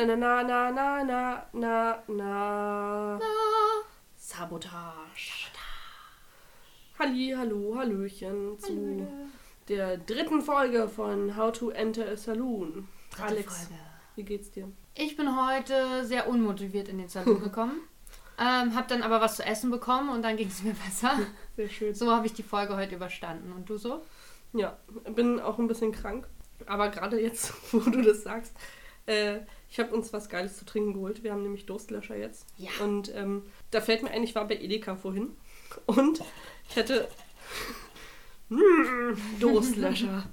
Na na na na na na na na. Sabotage. Halli, hallo, hallöchen zu der dritten Folge von How to Enter a Saloon. Dritte Alex, Folge. wie geht's dir? Ich bin heute sehr unmotiviert in den Salon gekommen. ähm, hab dann aber was zu essen bekommen und dann ging es mir besser. Sehr schön. So habe ich die Folge heute überstanden. Und du so? Ja, bin auch ein bisschen krank. Aber gerade jetzt, wo du das sagst, äh, ich habe uns was Geiles zu trinken geholt. Wir haben nämlich Durstlöscher jetzt. Ja. Und ähm, da fällt mir ein, ich war bei Edeka vorhin und ich hatte Durstlöscher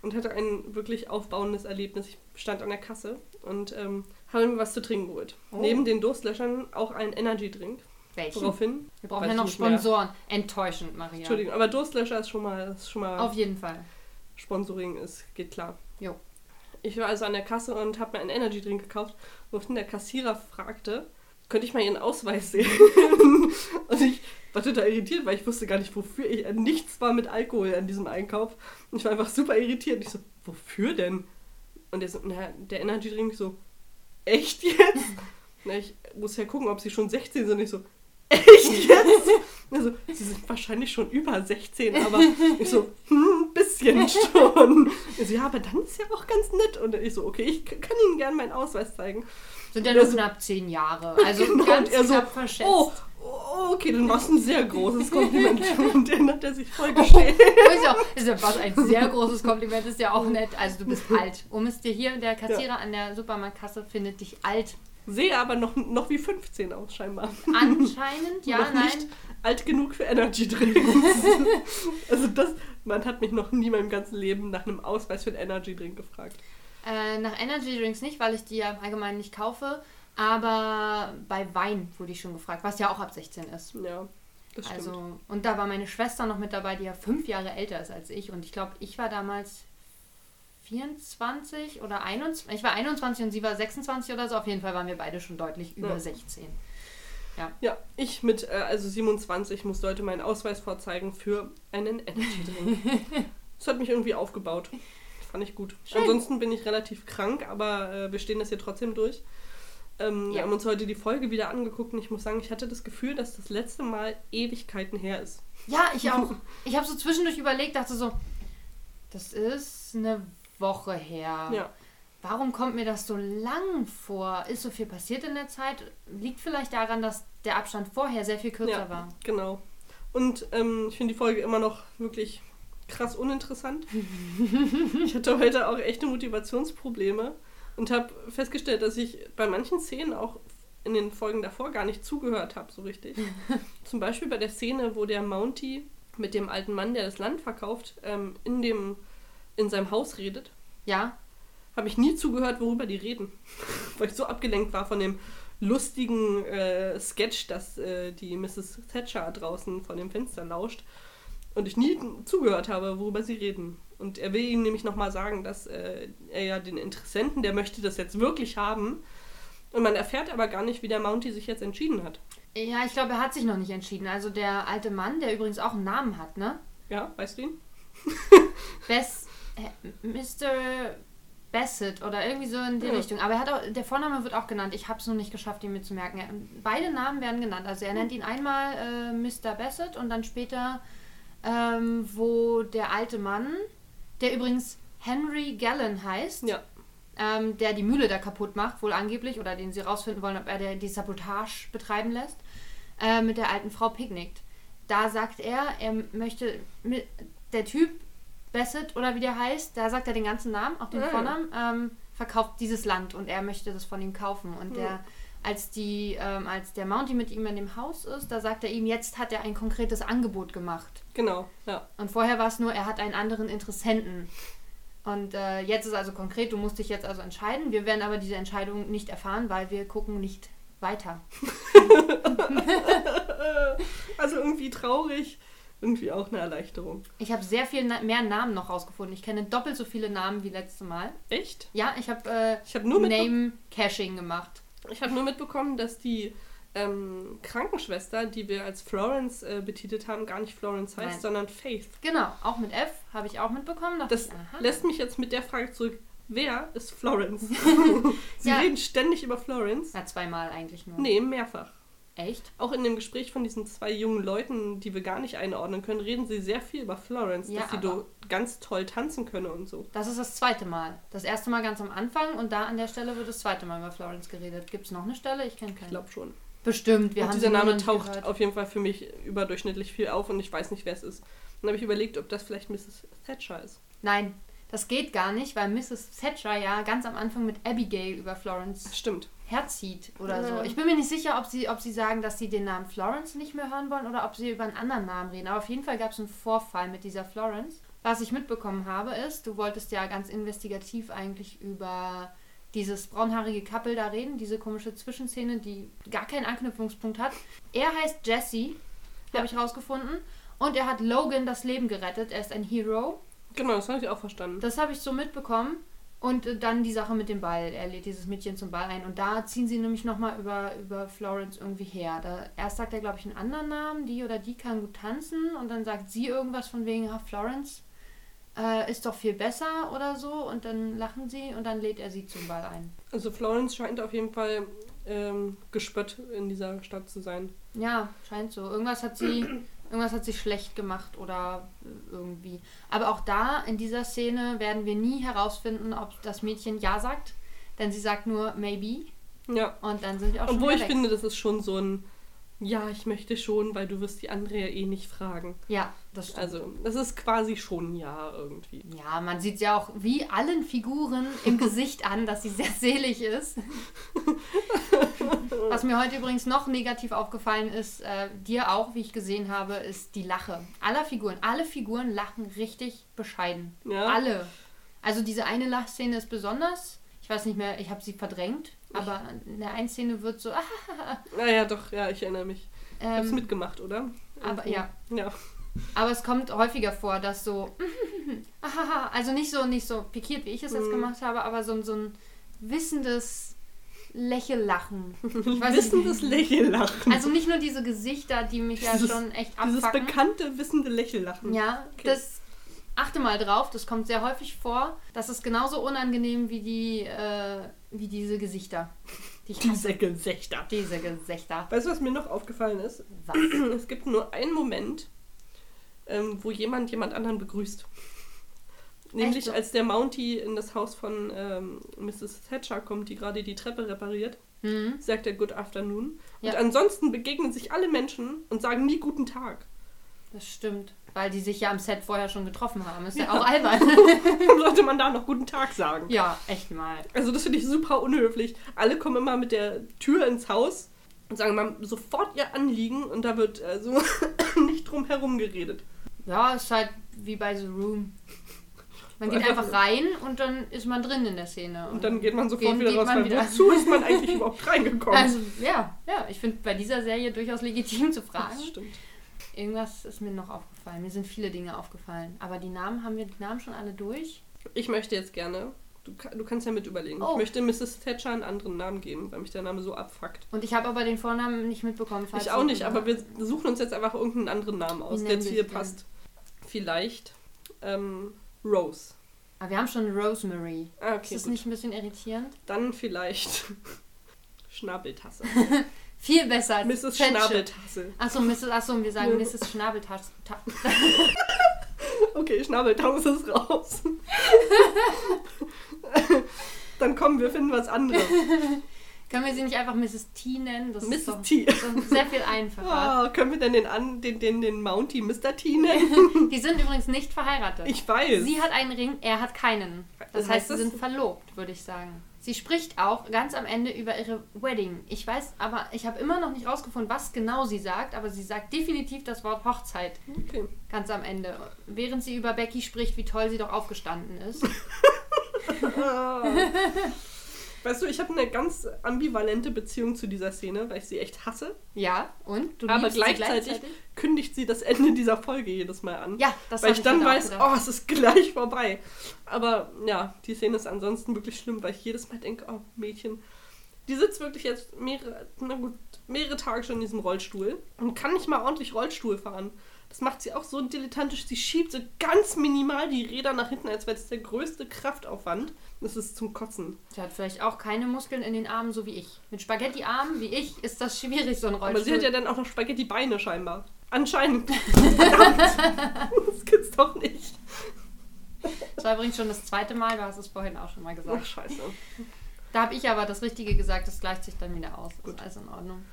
und hatte ein wirklich aufbauendes Erlebnis. Ich stand an der Kasse und ähm, habe mir was zu trinken geholt. Oh. Neben den Durstlöschern auch ein Energy-Drink. Welchen? Woraufhin? Wir brauchen ja noch nicht mehr. Sponsoren. Enttäuschend, Maria. Entschuldigung, aber Durstlöscher ist schon mal, ist schon mal Auf jeden Fall. Sponsoring ist, geht klar. Jo. Ich war also an der Kasse und habe mir einen Energy-Drink gekauft, woraufhin der Kassierer fragte, könnte ich mal Ihren Ausweis sehen? und ich war total irritiert, weil ich wusste gar nicht, wofür ich. Nichts war mit Alkohol an diesem Einkauf. Und ich war einfach super irritiert. Ich so, wofür denn? Und er so, na, der Energy-Drink so, echt jetzt? Na, ich muss ja gucken, ob Sie schon 16 sind. Ich so, echt jetzt? Also, Sie sind wahrscheinlich schon über 16, aber ich so, hm, bisschen schon. Ich so, ja, aber dann ist ja auch ganz nett. Und ich so, okay, ich kann Ihnen gerne meinen Ausweis zeigen. Sind ja nur so- knapp zehn Jahre. Also Genau, ganz er so, knapp verschätzt. Oh, oh, okay, dann war es ein sehr großes Kompliment. Und dann hat er sich voll gestellt. Ist ja, ist ja was ein sehr großes Kompliment, ist ja auch nett. Also du bist alt. Um es dir hier, der Kassierer an der Supermarktkasse findet dich alt. Sehe aber noch, noch wie 15 aus, scheinbar. Anscheinend, ja, noch nein. nicht alt genug für Energy Drinks. also das, man hat mich noch nie in meinem ganzen Leben nach einem Ausweis für einen Energy Drink gefragt. Äh, nach Energy Drinks nicht, weil ich die ja allgemein nicht kaufe. Aber bei Wein wurde ich schon gefragt, was ja auch ab 16 ist. Ja, das stimmt. Also, und da war meine Schwester noch mit dabei, die ja fünf Jahre älter ist als ich. Und ich glaube, ich war damals 24 oder 21. Ich war 21 und sie war 26 oder so. Auf jeden Fall waren wir beide schon deutlich über Ja. 16. Ja, ich mit äh, also 27 musste heute meinen Ausweis vorzeigen für einen Energy Drink. das hat mich irgendwie aufgebaut. Fand ich gut. Schön. Ansonsten bin ich relativ krank, aber äh, wir stehen das hier trotzdem durch. Ähm, Wir Ja. haben uns heute die Folge wieder angeguckt und ich muss sagen, ich hatte das Gefühl, dass das letzte Mal Ewigkeiten her ist. Ja, ich auch. Ich habe so zwischendurch überlegt, dachte so, das ist eine Woche her. Ja. Warum kommt mir das so lang vor? Ist so viel passiert in der Zeit? Liegt vielleicht daran, dass der Abstand vorher sehr viel kürzer Ja. war. Genau. Und ähm, ich finde die Folge immer noch wirklich krass uninteressant. ich hatte heute auch echte Motivationsprobleme und habe festgestellt, dass ich bei manchen Szenen auch in den Folgen davor gar nicht zugehört habe, so richtig. Zum Beispiel bei der Szene, wo der Mounty mit dem alten Mann, der das Land verkauft, ähm, in, dem, in seinem Haus redet. Ja, Habe ich nie zugehört, worüber die reden. Weil ich so abgelenkt war von dem lustigen äh, Sketch, dass äh, die Mrs. Thatcher draußen vor dem Fenster lauscht. Und ich nie zugehört habe, worüber sie reden. Und er will ihnen nämlich nochmal sagen, dass äh, er ja den Interessenten, der möchte das jetzt wirklich haben. Und man erfährt aber gar nicht, wie der Mounty sich jetzt entschieden hat. Ja, ich glaube, er hat sich noch nicht entschieden. Also der alte Mann, der übrigens auch einen Namen hat, ne? Ja, weißt du ihn? Bess, Mr. Bassett oder irgendwie so in die Ja. Richtung. Aber er hat auch, der Vorname wird auch genannt. Ich habe es nur nicht geschafft, ihn mir zu merken. Er, beide Namen werden genannt. Also er nennt ihn einmal äh, Mr. Bassett und dann später, ähm, wo der alte Mann, der übrigens Henry Gallen heißt, Ja. ähm, der die Mühle da kaputt macht, wohl angeblich, oder den sie rausfinden wollen, ob er der, die Sabotage betreiben lässt, äh, mit der alten Frau picknickt. Da sagt er, er möchte, mit, der Typ, Bassett oder wie der heißt, da sagt er den ganzen Namen, auch den ja. Vornamen, ähm, verkauft dieses Land und er möchte das von ihm kaufen. Und Ja. der, als, die, ähm, als der Mounty mit ihm in dem Haus ist, da sagt er ihm, jetzt hat er ein konkretes Angebot gemacht. Genau, ja. Und vorher war es nur, er hat einen anderen Interessenten. Und äh, jetzt ist also konkret, du musst dich jetzt also entscheiden. Wir werden aber diese Entscheidung nicht erfahren, weil wir gucken nicht weiter. Also irgendwie traurig, irgendwie auch eine Erleichterung. Ich habe sehr viel na mehr Namen noch rausgefunden. Ich kenne doppelt so viele Namen wie letztes Mal. Echt? Ja, ich habe äh, Ich habe nur, mitbe Name-Caching gemacht. ich hab nur mitbekommen, dass die ähm, Krankenschwester, die wir als Florence äh, betitelt haben, gar nicht Florence heißt, Nein. sondern Faith. Genau, auch mit F habe ich auch mitbekommen. Das ich, lässt mich jetzt mit der Frage zurück, wer ist Florence? Sie Ja. reden ständig über Florence. Na, zweimal eigentlich nur. Nee, mehrfach. Echt? Auch in dem Gespräch von diesen zwei jungen Leuten, die wir gar nicht einordnen können, reden sie sehr viel über Florence, Ja, dass sie do ganz toll tanzen könne und so. Das ist das zweite Mal. Das erste Mal ganz am Anfang und da an der Stelle wird das zweite Mal über Florence geredet. Gibt es noch eine Stelle? Ich kenne Ich keine. glaube schon. Bestimmt. Wir und haben dieser Name taucht gehört. auf jeden Fall für mich überdurchschnittlich viel auf und ich weiß nicht, wer es ist. Dann habe ich überlegt, ob das vielleicht Mrs. Thatcher ist. Nein, das geht gar nicht, weil Mrs. Thatcher ja ganz am Anfang mit Abigail über Florence stimmt. herzieht oder Ja. so. Ich bin mir nicht sicher, ob sie, ob sie sagen, dass sie den Namen Florence nicht mehr hören wollen oder ob sie über einen anderen Namen reden. Aber auf jeden Fall gab es einen Vorfall mit dieser Florence. Was ich mitbekommen habe, ist, du wolltest ja ganz investigativ eigentlich über dieses braunhaarige Couple da reden, diese komische Zwischenszene, die gar keinen Anknüpfungspunkt hat. Er heißt Jesse, Ja. habe ich rausgefunden. Und er hat Logan das Leben gerettet. Er ist ein Hero. Genau, das habe ich auch verstanden. Das habe ich so mitbekommen. Und äh, dann die Sache mit dem Ball. Er lädt dieses Mädchen zum Ball ein. Und da ziehen sie nämlich nochmal über, über Florence irgendwie her. Da, erst sagt er, glaube ich, einen anderen Namen. Die oder die kann gut tanzen. Und dann sagt sie irgendwas von wegen, ah, Florence äh, ist doch viel besser oder so. Und dann lachen sie und dann lädt er sie zum Ball ein. Also Florence scheint auf jeden Fall ähm, gespött in dieser Stadt zu sein. Ja, scheint so. Irgendwas hat sie, irgendwas hat sie schlecht gemacht oder irgendwie. Aber auch da in dieser Szene werden wir nie herausfinden, ob das Mädchen ja sagt, denn sie sagt nur maybe Ja. und dann sind wir auch schon Obwohl ich weg. finde, das ist schon so ein Ja, ich möchte schon, weil du wirst die andere ja eh nicht fragen. Ja, das stimmt. Also, das ist quasi schon Ja irgendwie. Ja, man sieht ja auch wie allen Figuren im Gesicht an, dass sie sehr selig ist. Was mir heute übrigens noch negativ aufgefallen ist, äh, dir auch, wie ich gesehen habe, ist die Lache. Aller Figuren. Alle Figuren lachen richtig bescheiden. Ja. Alle. Also diese eine Lachszene ist besonders. Ich weiß nicht mehr, ich habe sie verdrängt. Aber in der einen Szene wird so. Ah, Naja, doch, ja, ich erinnere mich. Ich hab's ähm, mitgemacht, oder? aber Irgendwo. ja. Ja. Aber es kommt häufiger vor, dass so, also nicht so, nicht so pikiert, wie ich es jetzt Mhm. gemacht habe, aber so, so ein wissendes Lächellachen. Ich weiß Wissendes nicht. Lächellachen. Also nicht nur diese Gesichter, die mich ja Dieses- schon echt Dieses abfacken. bekannte, wissende Lächellachen. Ja, Okay. das achte mal drauf, das kommt sehr häufig vor. Das ist genauso unangenehm wie die, äh, wie diese Gesichter. Die. Diese Gesichter. Diese Gesichter. Weißt du, was mir noch aufgefallen ist? Was? Es gibt nur einen Moment, ähm, wo jemand jemand anderen begrüßt. Nämlich so? als der Mountie in das Haus von ähm, Mrs. Thatcher kommt, die gerade die Treppe repariert, Hm? sagt er Good Afternoon. Ja. Und ansonsten begegnen sich alle Menschen und sagen nie Guten Tag. Das stimmt. Weil die sich ja am Set vorher schon getroffen haben. Ist ja, Ja. auch albern. Sollte man da noch Guten Tag sagen? ja, echt mal. Also das finde ich super unhöflich. Alle kommen immer mit der Tür ins Haus und sagen mal sofort ihr Anliegen und da wird also nicht drum herum geredet. Ja, ist halt wie bei The Room. Man geht Einfach- rein und dann ist man drin in der Szene. Und dann geht man sofort wieder geht raus, weil wieder. wozu ist man eigentlich überhaupt reingekommen? Also, ja, ja, ich finde bei dieser Serie durchaus legitim zu fragen. das stimmt. Irgendwas ist mir noch aufgefallen. Mir sind viele Dinge aufgefallen. Aber die Namen, haben wir die Namen schon alle durch? Ich möchte jetzt gerne, du, du kannst ja mit überlegen, Oh. ich möchte Mrs. Thatcher einen anderen Namen geben, weil mich der Name so abfuckt. Und ich habe aber den Vornamen nicht mitbekommen. falls ich auch nicht, aber wir suchen uns jetzt einfach irgendeinen anderen Namen aus, der zu ihr passt. Vielleicht ähm, Rose. Aber wir haben schon Rosemary. Ah, Ist okay, das gut. nicht ein bisschen irritierend? Dann vielleicht Schnabeltasse. Viel besser als Mrs. Schnabeltasse. Achso, Mrs. Achso, wir sagen. Mrs. Schnabeltasse. Ta- Okay, Schnabeltasse ist raus. Dann kommen wir finden was anderes. Können wir sie nicht einfach Mrs. T nennen? Das ist Mrs. doch T. sehr viel einfacher. Oh, können wir denn den, an, den, den, den Mountie Mr. T nennen? Die sind übrigens nicht verheiratet. Ich weiß. Sie hat einen Ring, er hat keinen. Das heißt, heißt sie sind verlobt, würde ich sagen. Sie spricht auch ganz am Ende über ihre Wedding. Ich weiß, aber ich habe immer noch nicht rausgefunden, was genau sie sagt, aber sie sagt definitiv das Wort Hochzeit Okay. ganz am Ende. Während sie über Becky spricht, wie toll sie doch aufgestanden ist. Weißt du, ich habe eine ganz ambivalente Beziehung zu dieser Szene, weil ich sie echt hasse. Ja, und? Du Aber sie gleichzeitig, kündigt sie das Ende dieser Folge jedes Mal an. Ja, das weil ich dann weiß, gedacht. oh, es ist gleich vorbei. Aber ja, die Szene ist ansonsten wirklich schlimm, weil ich jedes Mal denke, oh, Mädchen. Die sitzt wirklich jetzt mehrere, na gut, mehrere Tage schon in diesem Rollstuhl und kann nicht mal ordentlich Rollstuhl fahren. Das macht sie auch so dilettantisch. Sie schiebt so ganz minimal die Räder nach hinten, als wäre das der größte Kraftaufwand. Das ist zum Kotzen. Sie hat vielleicht auch keine Muskeln in den Armen, so wie ich. Mit Spaghetti-Armen wie ich ist das schwierig, so ein Rollstuhl. Aber sie hat ja dann auch noch Spaghetti-Beine scheinbar. Anscheinend. Verdammt. das gibt's doch nicht. das war übrigens schon das zweite Mal, du hast es vorhin auch schon mal Ach, gesagt. scheiße. Da habe ich aber das Richtige gesagt, das gleicht sich dann wieder aus. Gut. Ist alles in Ordnung.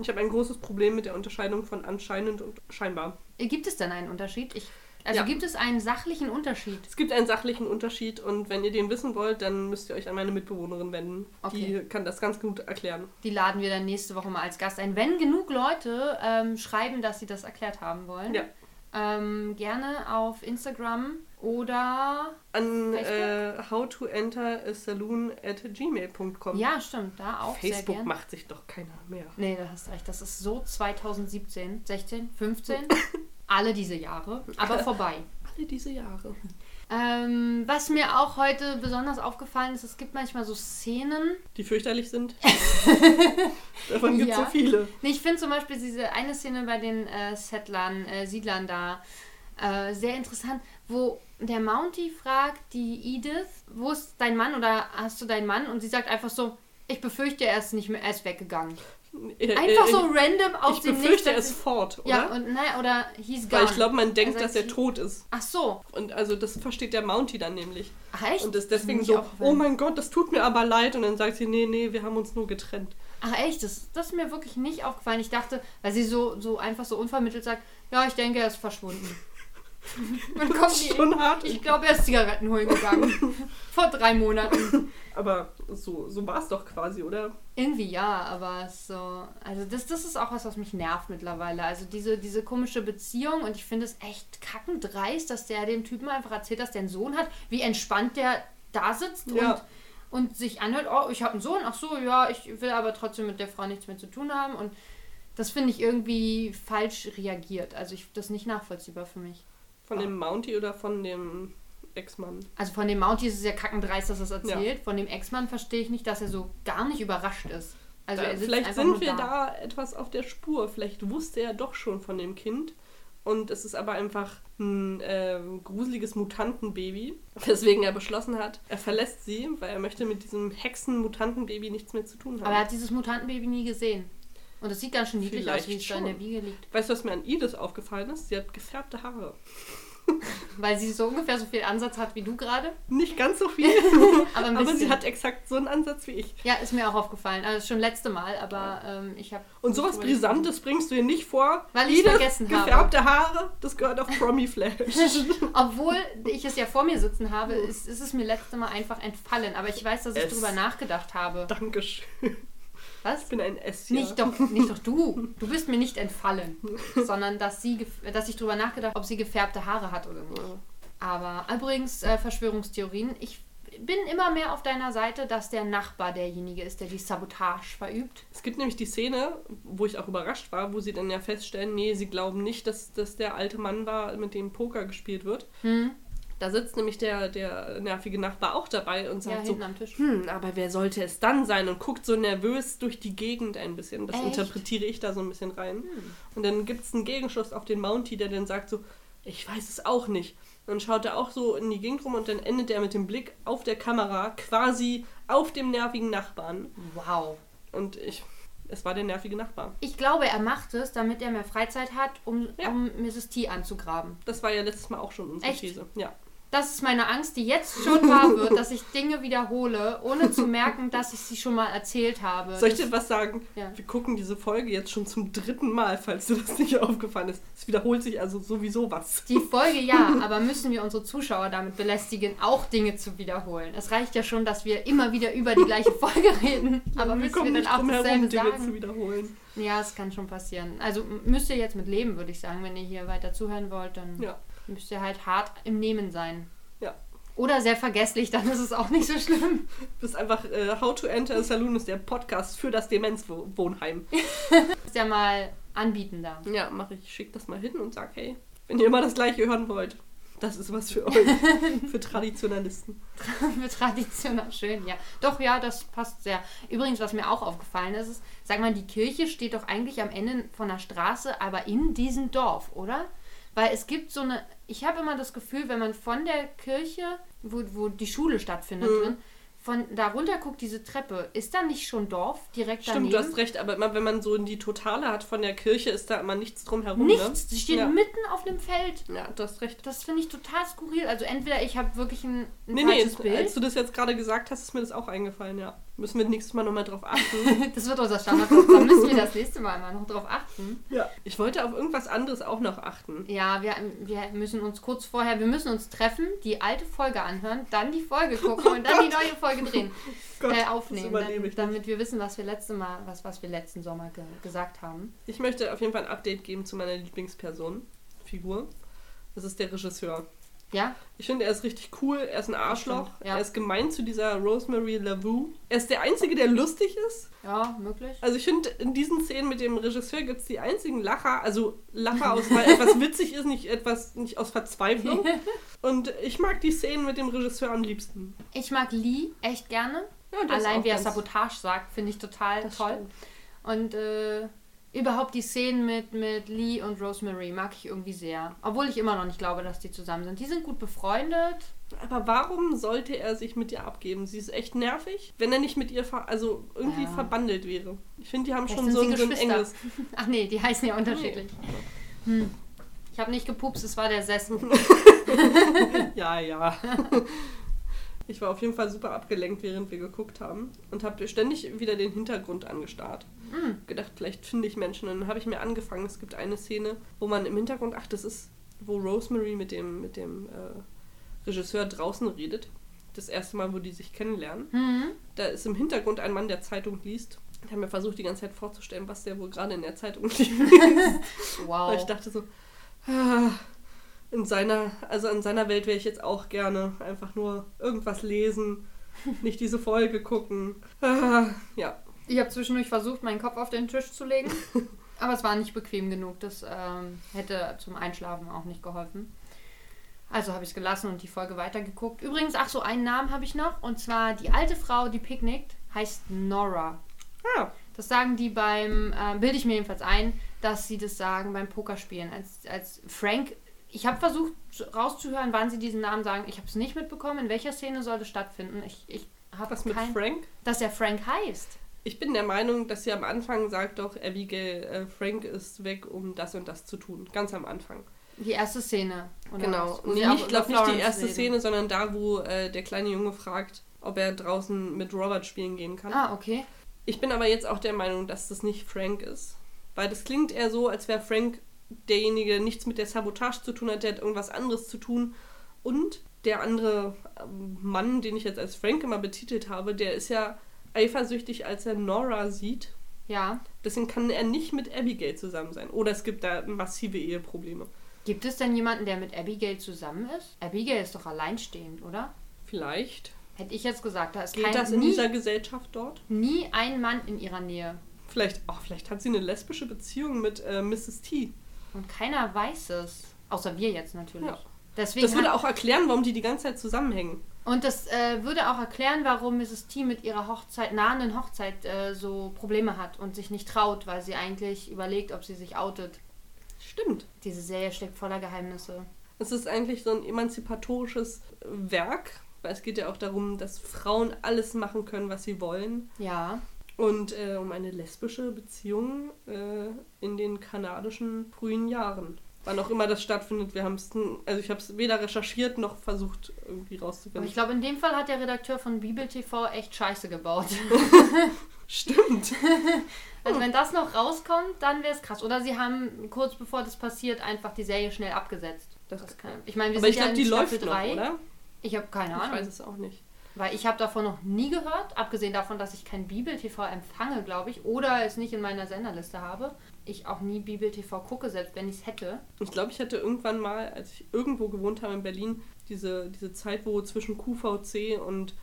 Ich habe ein großes Problem mit der Unterscheidung von anscheinend und scheinbar. Äh, Gibt es denn einen Unterschied? Ich, also Ja. gibt es einen sachlichen Unterschied? Es gibt einen sachlichen Unterschied und wenn ihr den wissen wollt, dann müsst ihr euch an meine Mitbewohnerin wenden. Okay. Die kann das ganz gut erklären. Die laden wir dann nächste Woche mal als Gast ein. Wenn genug Leute ähm, schreiben, dass sie das erklärt haben wollen, Ja. ähm, gerne auf Instagram oder An äh, how to enter a saloon at gmail.com. ja, stimmt, da auch Facebook macht sich doch keiner mehr. Nee, da hast recht. Das ist so 2017, 16, 15, alle diese Jahre, aber vorbei. Alle diese Jahre. Ähm, was mir auch heute besonders aufgefallen ist, es gibt manchmal so Szenen. Die fürchterlich sind. Davon gibt es Ja. so viele. Nee, ich finde zum Beispiel diese eine Szene bei den äh, Settlern, äh, Siedlern da äh, sehr interessant, wo der Mountie fragt die Edith, wo ist dein Mann oder hast du deinen Mann? Und sie sagt einfach so, ich befürchte, er ist nicht mehr, er ist weggegangen. Äh, Einfach äh, so random aus Ich dem befürchte, er Nichts. ist fort, oder? Ja, und nein, oder he's gone. Weil ich glaube, man denkt, Er dass er tot ist. Ach so. Und also das versteht der Mountie dann nämlich. Ach echt? Und ist deswegen so, oh mein Gott, das tut mir aber leid. Und dann sagt sie, nee, nee, wir haben uns nur getrennt. Ach echt, das, das ist mir wirklich nicht aufgefallen. Ich dachte, weil sie so, so einfach so unvermittelt sagt, ja, ich denke, er ist verschwunden. Dann kommt die, schon hart. ich glaube, er ist Zigaretten holen gegangen. Vor drei Monaten. Aber so, so war es doch quasi, oder? Irgendwie ja, aber so. Also das, das ist auch was, was mich nervt mittlerweile. Also diese, diese komische Beziehung und ich finde es echt kackendreist, dass der dem Typen einfach erzählt, dass der einen Sohn hat, wie entspannt der da sitzt Ja. und, und sich anhört, oh, ich habe einen Sohn, ach so, ja, ich will aber trotzdem mit der Frau nichts mehr zu tun haben und das finde ich irgendwie falsch reagiert. Also ich das ist nicht nachvollziehbar für mich. Von dem Mountie oder von dem Ex-Mann? Also von dem Mountie ist es ja kackendreist, dass er es erzählt. Von dem Ex-Mann verstehe ich nicht, dass er so gar nicht überrascht ist. Also Da- vielleicht sind wir da. etwas auf der Spur. Vielleicht wusste er doch schon von dem Kind. Und es ist aber einfach ein äh, gruseliges Mutantenbaby, weswegen er beschlossen hat, er verlässt sie, weil er möchte mit diesem Hexen-Mutantenbaby nichts mehr zu tun haben. Aber er hat dieses Mutantenbaby nie gesehen. Und es sieht ganz schön niedlich aus, Vielleicht wie es da in der. Wiege liegt. weißt du, was mir an Edith aufgefallen ist? Sie hat gefärbte Haare. Weil sie so ungefähr so viel Ansatz hat wie du gerade. Nicht ganz so viel, Aber aber sie hat exakt so einen Ansatz wie ich. ja, ist mir auch aufgefallen. Also schon letzte Mal, aber ähm, ich habe. Und sowas Brisantes bringst du ihr nicht vor. Weil Edith, vergessen habe. gefärbte Haare, das gehört auf Promi Flash. Obwohl ich es ja vor mir sitzen habe, ist, ist es mir letzte Mal einfach entfallen. Aber ich weiß, dass ich Es- drüber nachgedacht habe. Dankeschön. Was? Ich bin ein Esstier. Nicht doch, nicht doch du. Du bist mir nicht entfallen. sondern dass, sie, dass ich drüber nachgedacht ob sie gefärbte Haare hat oder nicht. Aber übrigens, äh, Verschwörungstheorien. Ich bin immer mehr auf deiner Seite, dass der Nachbar derjenige ist, der die Sabotage verübt. Es gibt nämlich die Szene, wo ich auch überrascht war, wo sie dann ja feststellen, nee, sie glauben nicht, dass das der alte Mann war, mit dem Poker gespielt wird. Hm? Da sitzt nämlich der, der nervige Nachbar auch dabei und Ja, sagt so, am Tisch. hm, aber wer sollte es dann sein? Und guckt so nervös durch die Gegend ein bisschen. Das Echt? interpretiere ich da so ein bisschen rein. Und dann gibt es einen Gegenschluss auf den Mountie, der dann sagt so, ich weiß es auch nicht. Dann schaut er auch so in die Gegend rum und dann endet er mit dem Blick auf der Kamera quasi auf dem nervigen Nachbarn. Wow. Und ich, es war der nervige Nachbar. Ich glaube, er macht es, damit er mehr Freizeit hat, um, Ja. um Mrs. T anzugraben. Das war ja letztes Mal auch schon unsere Echt? These. Ja. Das ist meine Angst, die jetzt schon wahr wird, dass ich Dinge wiederhole, ohne zu merken, dass ich sie schon mal erzählt habe. Soll ich dir was sagen? Ja. Wir gucken diese Folge jetzt schon zum dritten Mal, falls dir das nicht aufgefallen ist. Es wiederholt sich also sowieso was. Die Folge ja, aber müssen wir unsere Zuschauer damit belästigen, auch Dinge zu wiederholen? Es reicht ja schon, dass wir immer wieder über die gleiche Folge reden, aber wir müssen wir dann auch drum herum, dasselbe Dinge zu sagen? wiederholen. Ja, es kann schon passieren. Also müsst ihr jetzt mit leben, würde ich sagen. Wenn ihr hier weiter zuhören wollt, dann Ja. Müsst ihr halt hart im Nehmen sein. Ja. Oder sehr vergesslich, dann ist es auch nicht so schlimm. Das ist einfach äh, How to Enter a Saloon ist der Podcast für das Demenzwohnheim. Ist ja mal anbieten da. Ja, mache ich. Schick das mal hin und sag, hey, wenn ihr immer das gleiche hören wollt, das ist was für euch. für Traditionalisten. Für traditionell schön, ja. Doch, ja, das passt sehr. Übrigens, was mir auch aufgefallen ist, ist, sag mal, die Kirche steht doch eigentlich am Ende von der Straße, aber in diesem Dorf, oder? Weil es gibt so eine, ich habe immer das Gefühl, wenn man von der Kirche, wo, wo die Schule stattfindet, Mhm. drin, von da runter guckt, diese Treppe, ist da nicht schon Dorf direkt Stimmt, daneben? du hast recht, aber immer wenn man so in die Totale hat von der Kirche, ist da immer nichts drumherum. Ne? Nichts, sie steht Ja. mitten auf einem Feld. Ja, du hast recht. Das finde ich total skurril. Also entweder ich habe wirklich ein, ein Nee, nee, falsches als Bild. du das jetzt gerade gesagt hast, ist mir das auch eingefallen, ja. Müssen wir nächstes Mal nochmal drauf achten. Das wird unser Standard. Da müssen wir das nächste Mal mal noch drauf achten. ja. Ich wollte auf irgendwas anderes auch noch achten. Ja, wir, wir müssen uns kurz vorher, wir müssen uns treffen, die alte Folge anhören, dann die Folge gucken und dann die neue Folge drehen, Gott, äh, aufnehmen, dann, damit wir wissen, was wir letzte Mal, was, was wir letzten Sommer ge gesagt haben. Ich möchte auf jeden Fall ein Update geben zu meiner Lieblingsperson, Figur. Das ist der Regisseur. Ja, Ich finde, er ist richtig cool, er ist ein Arschloch, stimmt, ja. er ist gemein zu dieser Rosemary Lavu. Er ist der Einzige, der lustig ist. ja, möglich. Also ich finde, in diesen Szenen mit dem Regisseur gibt es die einzigen Lacher, also Lacher aus, weil etwas witzig ist, nicht etwas nicht aus Verzweiflung. Und ich mag die Szenen mit dem Regisseur am liebsten. Ich mag Lee echt gerne. Ja, Allein wie er Sabotage sagt, finde ich total Das toll. stimmt. Und äh, überhaupt die Szenen mit, mit Lee und Rosemary mag ich irgendwie sehr. Obwohl ich immer noch nicht glaube, dass die zusammen sind. Die sind gut befreundet. Aber warum sollte er sich mit ihr abgeben? Sie ist echt nervig, wenn er nicht mit ihr ver also irgendwie Ja. verbandelt wäre. Ich finde, die haben Vielleicht schon so ein, so ein enges. Ach nee, die heißen ja unterschiedlich. Hm. Ich habe nicht gepupst, es war der Sessel. Ja, ja. Ich war auf jeden Fall super abgelenkt, während wir geguckt haben und habe ständig wieder den Hintergrund angestarrt. Hm. Gedacht, vielleicht finde ich Menschen. Und dann habe ich mir angefangen, es gibt eine Szene, wo man im Hintergrund, ach, das ist, wo Rosemary mit dem, mit dem äh, Regisseur draußen redet. Das erste Mal, wo die sich kennenlernen. Hm. Da ist im Hintergrund ein Mann, der Zeitung liest. Ich habe mir versucht, die ganze Zeit vorzustellen, was der wohl gerade in der Zeitung liest. Wow. Weil ich dachte so, ah, in seiner, also in seiner Welt wäre ich jetzt auch gerne einfach nur irgendwas lesen, nicht diese Folge gucken. Ah, ja, Ich habe zwischendurch versucht, meinen Kopf auf den Tisch zu legen. Aber es war nicht bequem genug. Das ähm, hätte zum Einschlafen auch nicht geholfen. Also habe ich es gelassen und die Folge weitergeguckt. Übrigens, ach so, einen Namen habe ich noch. Und zwar die alte Frau, die picknickt, heißt Nora. ah, Das sagen die beim, äh, bilde ich mir jedenfalls ein, dass sie das sagen beim Pokerspielen. Als, als Frank, ich habe versucht zu- rauszuhören, wann sie diesen Namen sagen. Ich habe es nicht mitbekommen. In welcher Szene soll das stattfinden? Ich, ich habe was mit kein... Frank? Dass er Frank heißt. Ich bin der Meinung, dass sie am Anfang sagt doch, Abigail, äh, Frank ist weg, um das und das zu tun. Ganz am Anfang. Die erste Szene. oder genau. Nee, ich glaube nicht die erste reden. Szene, sondern da, wo äh, der kleine Junge fragt, ob er draußen mit Robert spielen gehen kann. Ah, okay. Ich bin aber jetzt auch der Meinung, dass das nicht Frank ist. Weil das klingt eher so, als wäre Frank derjenige, der nichts mit der Sabotage zu tun hat, der hat irgendwas anderes zu tun. Und der andere ähm, Mann, den ich jetzt als Frank immer betitelt habe, der ist ja eifersüchtig, als er Nora sieht. Ja. Deswegen kann er nicht mit Abigail zusammen sein. Oder es gibt da massive Eheprobleme. Gibt es denn jemanden, der mit Abigail zusammen ist? Abigail ist doch alleinstehend, oder? Vielleicht. Hätte ich jetzt gesagt, da ist Geht kein, das in nie, dieser Gesellschaft dort? nie ein Mann in ihrer Nähe. Vielleicht, oh, vielleicht hat sie eine lesbische Beziehung mit äh, Mrs. T. Und keiner weiß es. Außer wir jetzt natürlich. Ja. Deswegen Das würde auch erklären, warum die die ganze Zeit zusammenhängen. Und das äh, würde auch erklären, warum Mrs. T mit ihrer Hochzeit, nahenden Hochzeit äh, so Probleme hat und sich nicht traut, weil sie eigentlich überlegt, ob sie sich outet. Stimmt. Diese Serie steckt voller Geheimnisse. Es ist eigentlich so ein emanzipatorisches Werk, weil es geht ja auch darum, dass Frauen alles machen können, was sie wollen. Ja. Und äh, um eine lesbische Beziehung äh, in den kanadischen frühen Jahren. Wann auch immer das stattfindet, wir haben es, also ich habe es weder recherchiert noch versucht irgendwie Aber rauszufinden. ich glaube, in dem Fall hat der Redakteur von Bibel TV echt Scheiße gebaut. Stimmt. Also wenn das noch rauskommt, dann wäre es krass. Oder sie haben kurz bevor das passiert einfach die Serie schnell abgesetzt. Das Das kann, ich meine, wir Aber sind ich ja in die Staffel läuft noch, 3. oder? Ich habe keine Ich Ahnung. weiß es auch nicht. Weil ich habe davon noch nie gehört, abgesehen davon, dass ich kein Bibel-TV empfange, glaube ich, oder es nicht in meiner Senderliste habe. Ich auch nie Bibel-TV gucke, selbst wenn ich es hätte. Ich glaube, ich hatte irgendwann mal, als ich irgendwo gewohnt habe in Berlin, diese, diese Zeit, wo zwischen QVC und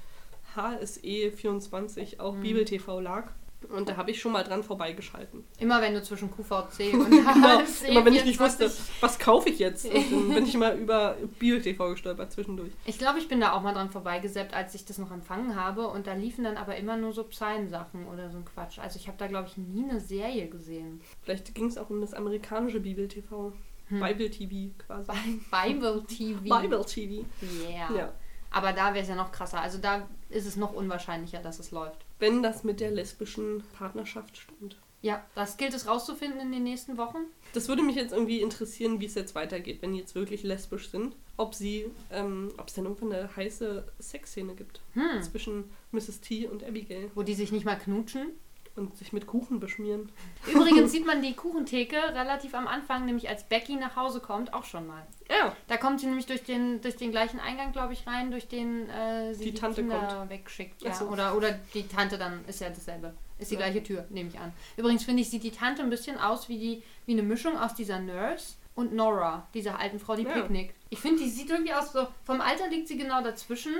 HSE 24 auch Mhm. Bibel TV lag. Und da habe ich schon mal dran vorbeigeschalten. Immer wenn du zwischen QVC und Immer, HSE immer wenn ich nicht 24 wusste, was kaufe ich jetzt? Und dann bin ich mal über Bibel TV gestolpert zwischendurch. Ich glaube, ich bin da auch mal dran vorbeigesäppt, als ich das noch empfangen habe. Und da liefen dann aber immer nur so Psalmsachen oder so ein Quatsch. Also ich habe da, glaube ich, nie eine Serie gesehen. Vielleicht ging es auch um das amerikanische Bibel TV. Bible TV quasi. Bi- Bible TV. Bible TV. Yeah. Ja. Aber da wäre es ja noch krasser. Also da ist es noch unwahrscheinlicher, dass es läuft. Wenn das mit der lesbischen Partnerschaft stimmt. Ja, das gilt es rauszufinden in den nächsten Wochen. Das würde mich jetzt irgendwie interessieren, wie es jetzt weitergeht, wenn die jetzt wirklich lesbisch sind. Ob sie, ähm, ob es dann irgendwann eine heiße Sexszene gibt Hm. zwischen Mrs. T und Abigail Wo die sich nicht mal knutschen. Und sich mit Kuchen beschmieren. Übrigens sieht man die Kuchentheke relativ am Anfang, nämlich als Becky nach Hause kommt, auch schon mal. Ja, Da kommt sie nämlich durch den, durch den gleichen Eingang, glaube ich, rein, durch den äh, sie Die die, Tante Kinder wegschickt. Ja. So. Oder, oder die Tante dann, ist ja dasselbe. Ist die Ja. gleiche Tür, nehme ich an. Übrigens finde ich, sieht die Tante ein bisschen aus wie, die, wie eine Mischung aus dieser Nurse und Nora, dieser alten Frau, die Ja. Picknick. Ich finde, die sieht irgendwie aus so, vom Alter liegt sie genau dazwischen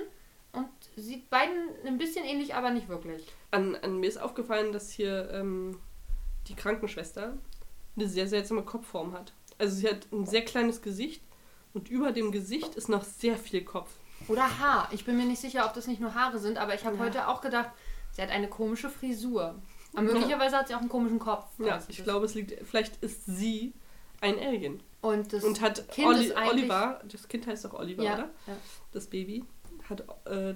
und sieht beiden ein bisschen ähnlich, aber nicht wirklich. An, an mir ist aufgefallen, dass hier ähm, die Krankenschwester eine sehr seltsame Kopfform hat. Also sie hat ein sehr kleines Gesicht und über dem Gesicht ist noch sehr viel Kopf. Oder Haar. Ich bin mir nicht sicher, ob das nicht nur Haare sind, aber ich habe Ja. heute auch gedacht, sie hat eine komische Frisur. Aber möglicherweise hat sie auch einen komischen Kopf. Ja, ich glaube, es liegt. Vielleicht ist sie ein Alien. Und das und hat Kind Oli Oliver, das Kind heißt doch Oliver, ja, oder? ja. Das Baby, hat äh,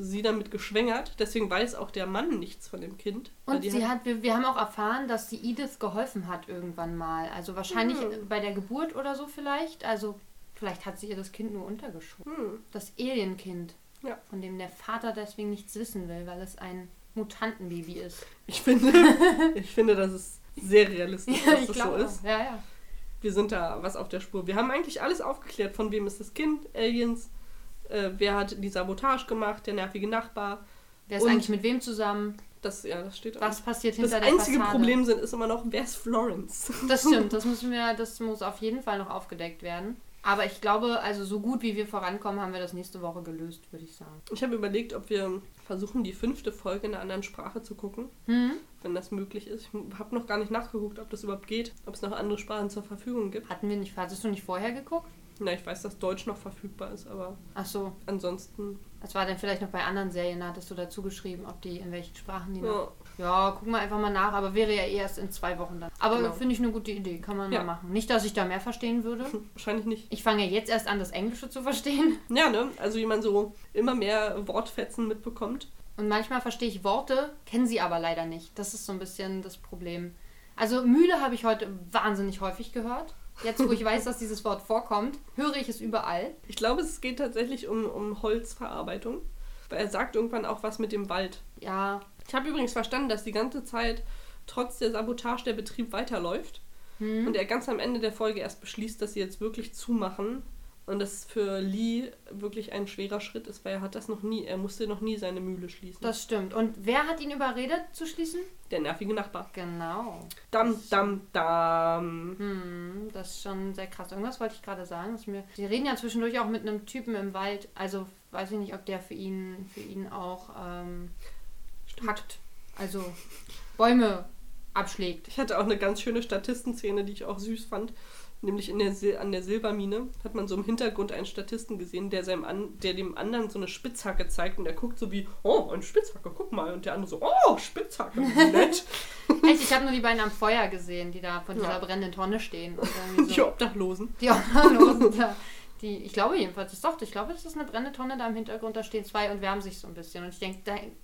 sie damit geschwängert. Deswegen weiß auch der Mann nichts von dem Kind. Und die sie hat, wir, wir haben auch erfahren, dass sie Edith geholfen hat irgendwann mal. Also wahrscheinlich Hm. bei der Geburt oder so vielleicht. Also vielleicht hat sie ihr das Kind nur untergeschoben. Hm, Das Alienkind, Ja. von dem der Vater deswegen nichts wissen will, weil es ein Mutantenbaby ist. ich, finde, ich finde, das ist sehr realistisch, dass das so ist. Ja, ja. Wir sind da was auf der Spur. Wir haben eigentlich alles aufgeklärt. Von wem ist das Kind? Aliens. Äh, wer hat die Sabotage gemacht? Der nervige Nachbar. Wer ist Und- eigentlich mit wem zusammen? Das, ja, das steht auch. Was passiert Das hinter der einzige Fassade? Problem sind, ist immer noch, wer ist Florence? Das stimmt, das müssen wir, das muss auf jeden Fall noch aufgedeckt werden. Aber ich glaube, also so gut wie wir vorankommen, haben wir das nächste Woche gelöst, würde ich sagen. Ich habe überlegt, ob wir versuchen, die fünfte Folge in einer anderen Sprache zu gucken, Hm? wenn das möglich ist. Ich habe noch gar nicht nachgeguckt, ob das überhaupt geht, ob es noch andere Sprachen zur Verfügung gibt. Hatten wir nicht, hattest du nicht vorher geguckt? Na, ich weiß, dass Deutsch noch verfügbar ist, aber Ach so, ansonsten. das war dann vielleicht noch bei anderen Serien, da hattest du dazu geschrieben, ob die in welchen Sprachen die noch. Ja, Ja, gucken wir einfach mal nach, aber wäre ja eh erst in zwei Wochen dann. Aber Genau. finde ich eine gute Idee, kann man Ja. mal machen. Nicht, dass ich da mehr verstehen würde. wahrscheinlich nicht. Ich fange ja jetzt erst an, das Englische zu verstehen. Ja, ne? Also wie man so immer mehr Wortfetzen mitbekommt. Und manchmal verstehe ich Worte, kennen sie aber leider nicht. Das ist so ein bisschen das Problem. Also Mühle habe ich heute wahnsinnig häufig gehört. Jetzt, wo ich weiß, dass dieses Wort vorkommt, höre ich es überall. Ich glaube, es geht tatsächlich um, um Holzverarbeitung. Weil er sagt irgendwann auch was mit dem Wald. Ja, Ich habe übrigens verstanden, dass die ganze Zeit trotz der Sabotage der Betrieb weiterläuft. hm. Und er ganz am Ende der Folge erst beschließt, dass sie jetzt wirklich zumachen. Und das für Lee wirklich ein schwerer Schritt ist, weil er hat das noch nie, er musste noch nie seine Mühle schließen. das stimmt. Und wer hat ihn überredet zu schließen? der nervige Nachbar. Genau. Dam, dam, dam. Hm, das ist schon sehr krass. Irgendwas wollte ich gerade sagen. Dass mir, sie reden ja zwischendurch auch mit einem Typen im Wald. Also weiß ich nicht, ob der für ihn, für ihn auch ähm, hackt. Also Bäume abschlägt. Ich hatte auch eine ganz schöne Statistenszene, die ich auch süß fand. Nämlich in der Sil an der Silbermine hat man so im Hintergrund einen Statisten gesehen, der, seinem an der dem anderen so eine Spitzhacke zeigt und der guckt so wie, oh, eine Spitzhacke, guck mal. Und der andere so, oh, Spitzhacke, nett. Echt, ich habe nur die beiden am Feuer gesehen, die da von dieser Ja. brennenden Tonne stehen. Und irgendwie Die so, Obdachlosen. die Obdachlosen da. Die, ich glaube jedenfalls, das doch, ich glaube, das ist eine brennende Tonne da im Hintergrund, da stehen zwei und wärmen sich so ein bisschen. Und ich denke,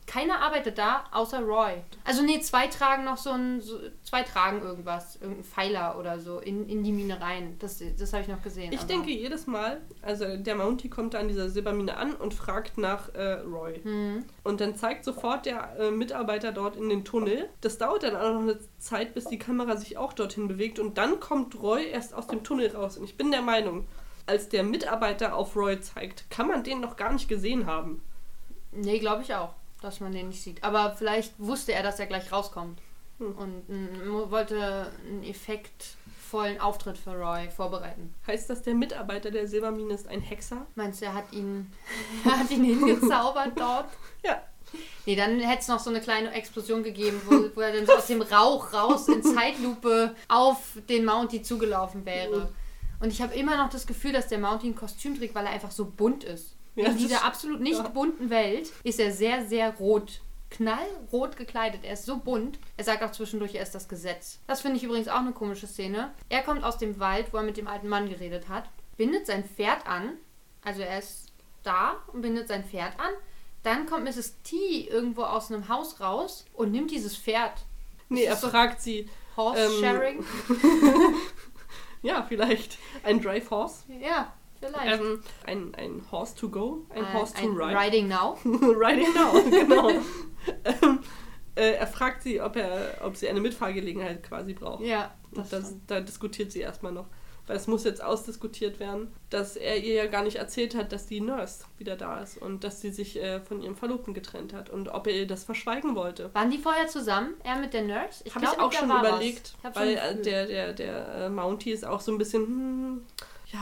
keiner arbeitet da, außer Roy. Also nee, zwei tragen noch so ein, so, zwei tragen irgendwas, irgendein Pfeiler oder so in, in die Mine rein. Das, das habe ich noch gesehen. Ich denke jedes Mal, also der Mountie kommt da an dieser Silbermine an und fragt nach äh, Roy. Hm. Und dann zeigt sofort der äh, Mitarbeiter dort in den Tunnel. Das dauert dann auch noch eine Zeit, bis die Kamera sich auch dorthin bewegt. Und dann kommt Roy erst aus dem Tunnel raus. Und ich bin der Meinung, als der Mitarbeiter auf Roy zeigt, kann man den noch gar nicht gesehen haben. Nee, glaube ich auch, dass man den nicht sieht. Aber vielleicht wusste er, dass er gleich rauskommt. Hm. Und mm, wollte einen effektvollen Auftritt für Roy vorbereiten. Heißt das, der Mitarbeiter der Silbermine ist ein Hexer? Meinst du, er hat ihn, er hat ihn hingezaubert dort? Ja. Nee, dann hätte es noch so eine kleine Explosion gegeben, wo, wo er dann so aus dem Rauch raus in Zeitlupe auf den Mountie zugelaufen wäre. Und ich habe immer noch das Gefühl, dass der Mountie ein Kostüm trägt, weil er einfach so bunt ist. Ja, in dieser absolut nicht ja. bunten Welt ist er sehr, sehr rot knallrot gekleidet. Er ist so bunt. Er sagt auch zwischendurch, er ist das Gesetz. Das finde ich übrigens auch eine komische Szene. Er kommt aus dem Wald, wo er mit dem alten Mann geredet hat, bindet sein Pferd an. Also er ist da und bindet sein Pferd an. Dann kommt Mrs. T irgendwo aus einem Haus raus und nimmt dieses Pferd. Nee, er ist so- fragt sie. Horse-Sharing? Ja, vielleicht. Ein Drive Horse. ja, vielleicht. Ähm, ein, ein Horse to go. Ein Ein- Horse to ein ride. Riding Now. Riding now, genau. ähm, äh, er fragt sie, ob, er, ob sie eine Mitfahrgelegenheit quasi braucht. Ja, Und das das, stimmt. da diskutiert sie erstmal noch. Weil es muss jetzt ausdiskutiert werden, dass er ihr ja gar nicht erzählt hat, dass die Nurse wieder da ist und dass sie sich äh, von ihrem Verlobten getrennt hat und ob er ihr das verschweigen wollte. Waren die vorher zusammen? Er mit der Nurse? Habe ich auch schon überlegt, Ich weil schon äh, der, der, der äh, Mountie ist auch so ein bisschen, hm, ja,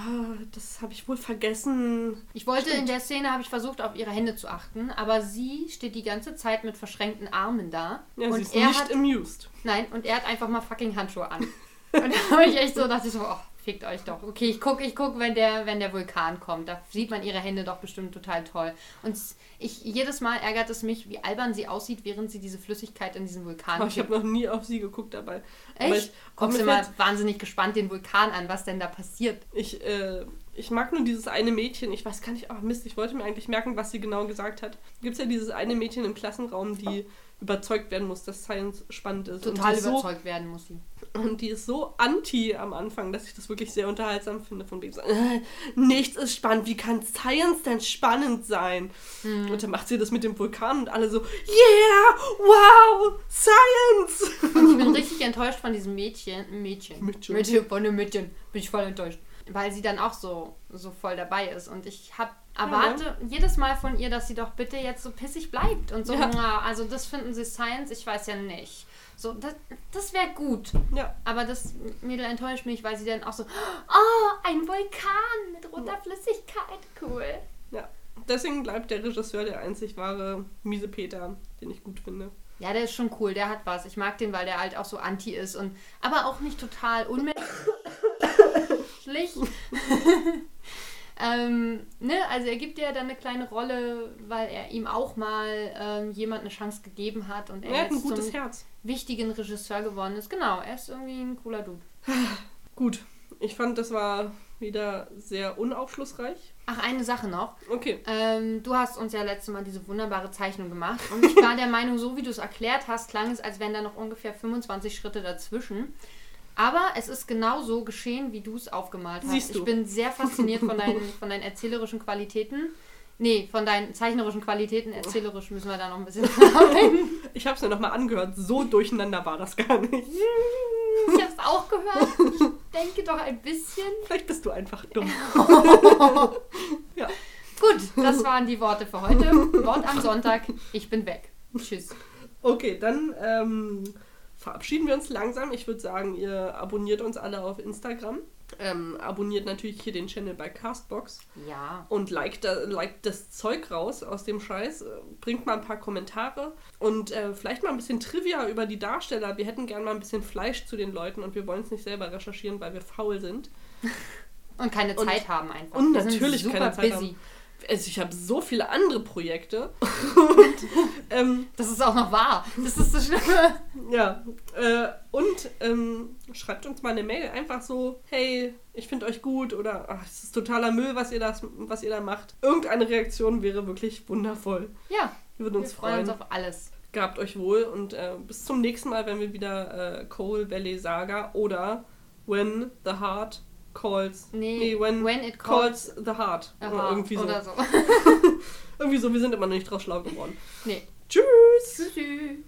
das habe ich wohl vergessen. Ich wollte Stimmt. in der Szene, habe ich versucht, auf ihre Hände zu achten, aber sie steht die ganze Zeit mit verschränkten Armen da. Ja, und sie ist er nicht hat, amused. Nein, und er hat einfach mal fucking Handschuhe an. und da habe ich echt so, dachte ich so, oh, fickt euch doch. Okay, ich gucke, ich guck, wenn der, wenn der Vulkan kommt. Da sieht man ihre Hände doch bestimmt total toll. Und ich, jedes Mal ärgert es mich, wie albern sie aussieht, während sie diese Flüssigkeit in diesen Vulkan Aber ich habe noch nie auf sie geguckt dabei. Aber Echt? ich, Guckst mir du mal wahnsinnig gespannt den Vulkan an, was denn da passiert. Ich, äh, ich mag nur dieses eine Mädchen. Ich weiß gar nicht, ach Mist, ich wollte mir eigentlich merken, was sie genau gesagt hat. Gibt es ja dieses eine Mädchen im Klassenraum, die überzeugt werden muss, dass Science spannend ist. Total überzeugt werden muss sie. Und die ist so anti am Anfang, dass ich das wirklich sehr unterhaltsam finde. Von so, äh, nichts ist spannend. Wie kann Science denn spannend sein? Hm. Und dann macht sie das mit dem Vulkan und alle so, yeah, wow, Science! Und ich bin richtig enttäuscht von diesem Mädchen. Mädchen. Mädchen. Mädchen. Von dem Mädchen. Bin ich voll enttäuscht. Weil sie dann auch so, so voll dabei ist. Und ich hab, erwarte jedes Mal von ihr, dass sie doch bitte jetzt so pissig bleibt. Und so, Ja. "Na, also das finden sie Science, ich weiß ja nicht. So, das, das wäre gut. Ja, Aber das Mädel enttäuscht mich, weil sie dann auch so, oh, ein Vulkan mit roter Flüssigkeit. Cool. ja. Deswegen bleibt der Regisseur der einzig wahre miese Peter, den ich gut finde. Ja, der ist schon cool, der hat was. Ich mag den, weil der halt auch so anti ist und aber auch nicht total unmenschlich. ähm, ne, also er gibt ja dann eine kleine Rolle, weil er ihm auch mal ähm, jemand eine Chance gegeben hat und er, Er hat ein jetzt gutes zum Herz. wichtigen Regisseur geworden ist. Genau, er ist irgendwie ein cooler Dude. Gut, ich fand, das war wieder sehr unaufschlussreich. Ach, eine Sache noch. Okay. Ähm, du hast uns ja letztes Mal diese wunderbare Zeichnung gemacht und ich war der Meinung, so wie du es erklärt hast, klang es, als wären da noch ungefähr 25 Schritte dazwischen. Aber es ist genau so geschehen, wie du es aufgemalt hast. Siehst du. Ich bin sehr fasziniert von deinen, von deinen erzählerischen Qualitäten. Nee, von deinen zeichnerischen Qualitäten. Erzählerisch müssen wir da noch ein bisschen arbeiten. Ich habe es mir nochmal angehört. So durcheinander war das gar nicht. Ich habe es auch gehört. Ich denke doch ein bisschen. Vielleicht bist du einfach dumm. ja. Gut, das waren die Worte für heute. Wort am Sonntag. Ich bin weg. Tschüss. Okay, dann ähm, verabschieden wir uns langsam. Ich würde sagen, ihr abonniert uns alle auf Instagram. Ähm, abonniert natürlich hier den Channel bei Castbox Ja. und liked, da- liked das Zeug raus aus dem Scheiß. Bringt mal ein paar Kommentare und äh, vielleicht mal ein bisschen Trivia über die Darsteller. Wir hätten gern mal ein bisschen Fleisch zu den Leuten und wir wollen es nicht selber recherchieren, weil wir faul sind. Und keine Und- Zeit haben einfach. und Wir natürlich keine Zeit busy. haben. Also ich habe so viele andere Projekte. und, ähm, Das ist auch noch wahr. Das ist das Schlimme. Ja, äh, und ähm, schreibt uns mal eine Mail, einfach so, hey, ich finde euch gut oder ach, es ist totaler Müll, was ihr, das, was ihr da macht. Irgendeine Reaktion wäre wirklich wundervoll. Ja, Wir würden wir uns freuen freuen. uns auf alles. Gehabt euch wohl und äh, bis zum nächsten Mal, wenn wir wieder äh, Coal Valley Saga oder When the Heart Calls. Nee, when, when it calls, the Heart. Aha, Oder irgendwie so. Oder so. Irgendwie so, wir sind immer noch nicht draus schlau geworden. nee. Tschüss! Tschüss.